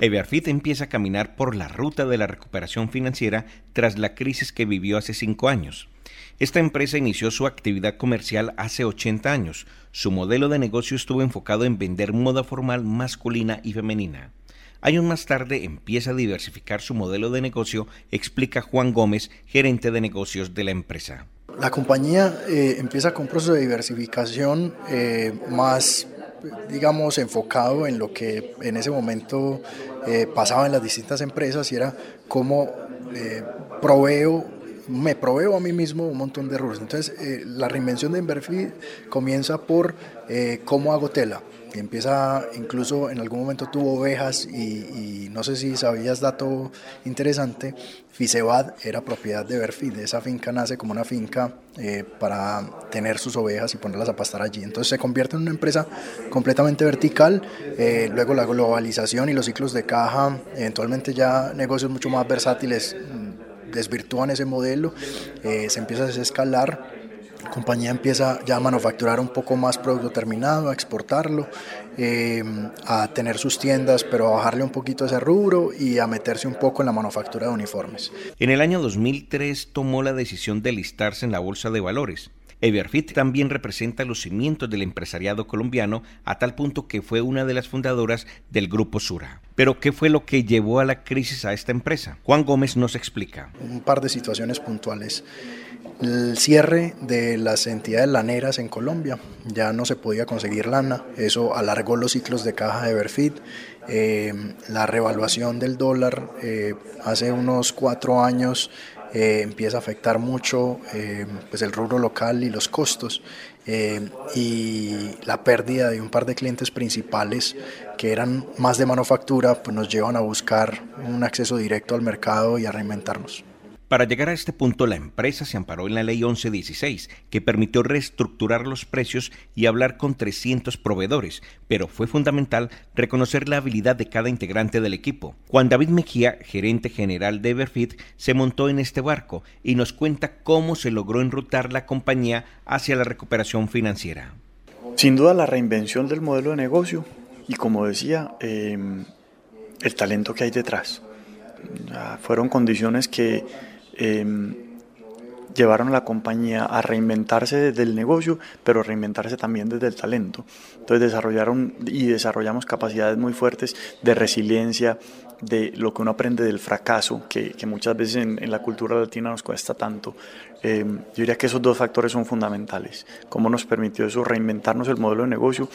Everfit empieza a caminar por la ruta de la recuperación financiera tras la crisis que vivió hace cinco años. Esta empresa inició su actividad comercial hace 80 años. Su modelo de negocio estuvo enfocado en vender moda formal masculina y femenina. Años más tarde empieza a diversificar su modelo de negocio, explica Juan Gómez, gerente de negocios de la empresa. La compañía eh, empieza con un proceso de diversificación eh, más digamos, enfocado en lo que en ese momento eh, pasaba en las distintas empresas y era cómo eh, proveo me proveo a mí mismo un montón de errores. Entonces, eh, la reinvención de Inverfeed comienza por cómo hago tela empieza, incluso en algún momento tuvo ovejas y, no sé si sabías dato interesante, Fisebad era propiedad de Berfid, esa finca nace como una finca eh, para tener sus ovejas y ponerlas a pastar allí, entonces se convierte en una empresa completamente vertical, eh, luego la globalización y los ciclos de caja, eventualmente ya negocios mucho más versátiles desvirtúan ese modelo, eh, se empieza a desescalar la compañía empieza ya a manufacturar un poco más producto terminado, a exportarlo, eh, a tener sus tiendas, pero a bajarle un poquito ese rubro y a meterse un poco en la manufactura de uniformes. En el año 2003 tomó la decisión de listarse en la Bolsa de Valores. Everfit también representa los cimientos del empresariado colombiano a tal punto que fue una de las fundadoras del Grupo Sura. Pero ¿qué fue lo que llevó a la crisis a esta empresa? Juan Gómez nos explica. Un par de situaciones puntuales el cierre de las entidades laneras en Colombia. Ya no se podía conseguir lana, eso alargó los ciclos de caja de Berfit. Eh, la revaluación del dólar eh, hace unos cuatro años eh, empieza a afectar mucho pues el rubro local y los costos. y la pérdida de un par de clientes principales que eran más de manufactura, pues nos llevan a buscar un acceso directo al mercado y a reinventarnos. Para llegar a este punto, la empresa se amparó en la Ley 1116, que permitió reestructurar los precios y hablar con 300 proveedores, pero fue fundamental reconocer la habilidad de cada integrante del equipo. Juan David Mejía, gerente general de Everfit, se montó en este barco y nos cuenta cómo se logró enrutar la compañía hacia la recuperación financiera. Sin duda la reinvención del modelo de negocio y como decía, em, el talento que hay detrás. fueron condiciones que Em, llevaron a la compañía a reinventarse desde el negocio, pero reinventarse también desde el talento. Entonces desarrollaron y desarrollamos capacidades muy fuertes de resiliencia, de lo que uno aprende del fracaso, que, muchas veces en, la cultura latina nos cuesta tanto. Em, yo diría que esos dos factores son fundamentales. Cómo nos permitió eso reinventarnos el modelo de negocio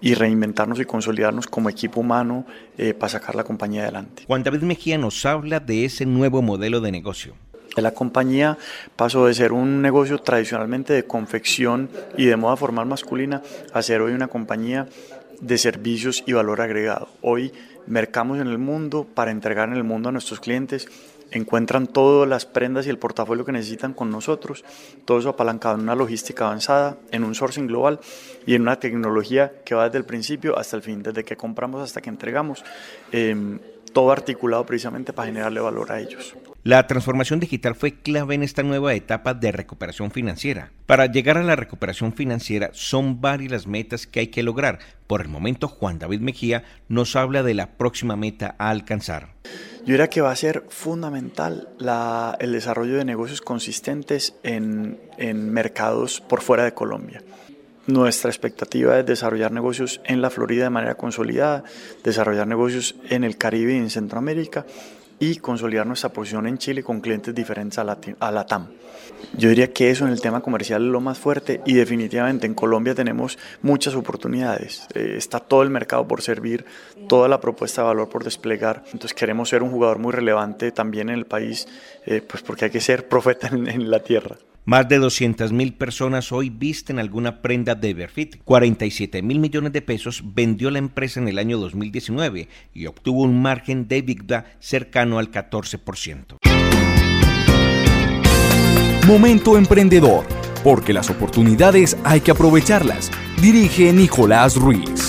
y reinventarnos y consolidarnos como equipo humano eh, para sacar la compañía adelante. Juan David Mejía nos habla de ese nuevo modelo de negocio. La compañía pasó de ser un negocio tradicionalmente de confección y de moda formal masculina a ser hoy una compañía de servicios y valor agregado. Hoy mercamos en el mundo para entregar en el mundo a nuestros clientes encuentran todas las prendas y el portafolio que necesitan con nosotros, todo eso apalancado en una logística avanzada, en un sourcing global y en una tecnología que va desde el principio hasta el fin, desde que compramos hasta que entregamos. Em, todo articulado precisamente para generarle valor a ellos. La transformación digital fue clave en esta nueva etapa de recuperación financiera. Para llegar a la recuperación financiera son varias las metas que hay que lograr. Por el momento, Juan David Mejía nos habla de la próxima meta a alcanzar. Yo diría que va a ser fundamental el desarrollo de negocios consistentes en, en mercados por fuera de Colombia. Nuestra expectativa es desarrollar negocios en la Florida de manera consolidada, desarrollar negocios en el Caribe y en Centroamérica y consolidar nuestra posición en Chile con clientes diferentes a la, TAM. Yo diría que eso en el tema comercial es lo más fuerte y definitivamente en Colombia tenemos muchas oportunidades. Eh, está todo el mercado por servir, toda la propuesta de valor por desplegar. Entonces queremos ser un jugador muy relevante también en el país, eh, pues porque hay que ser profeta en la tierra. Más de 200 mil personas hoy visten alguna prenda de Everfit. 47 mil millones de pesos vendió la empresa en el año 2019 y obtuvo un margen de EBITDA cercano al 14%. Momento emprendedor, porque las oportunidades hay que aprovecharlas. Dirige Nicolás Ruiz.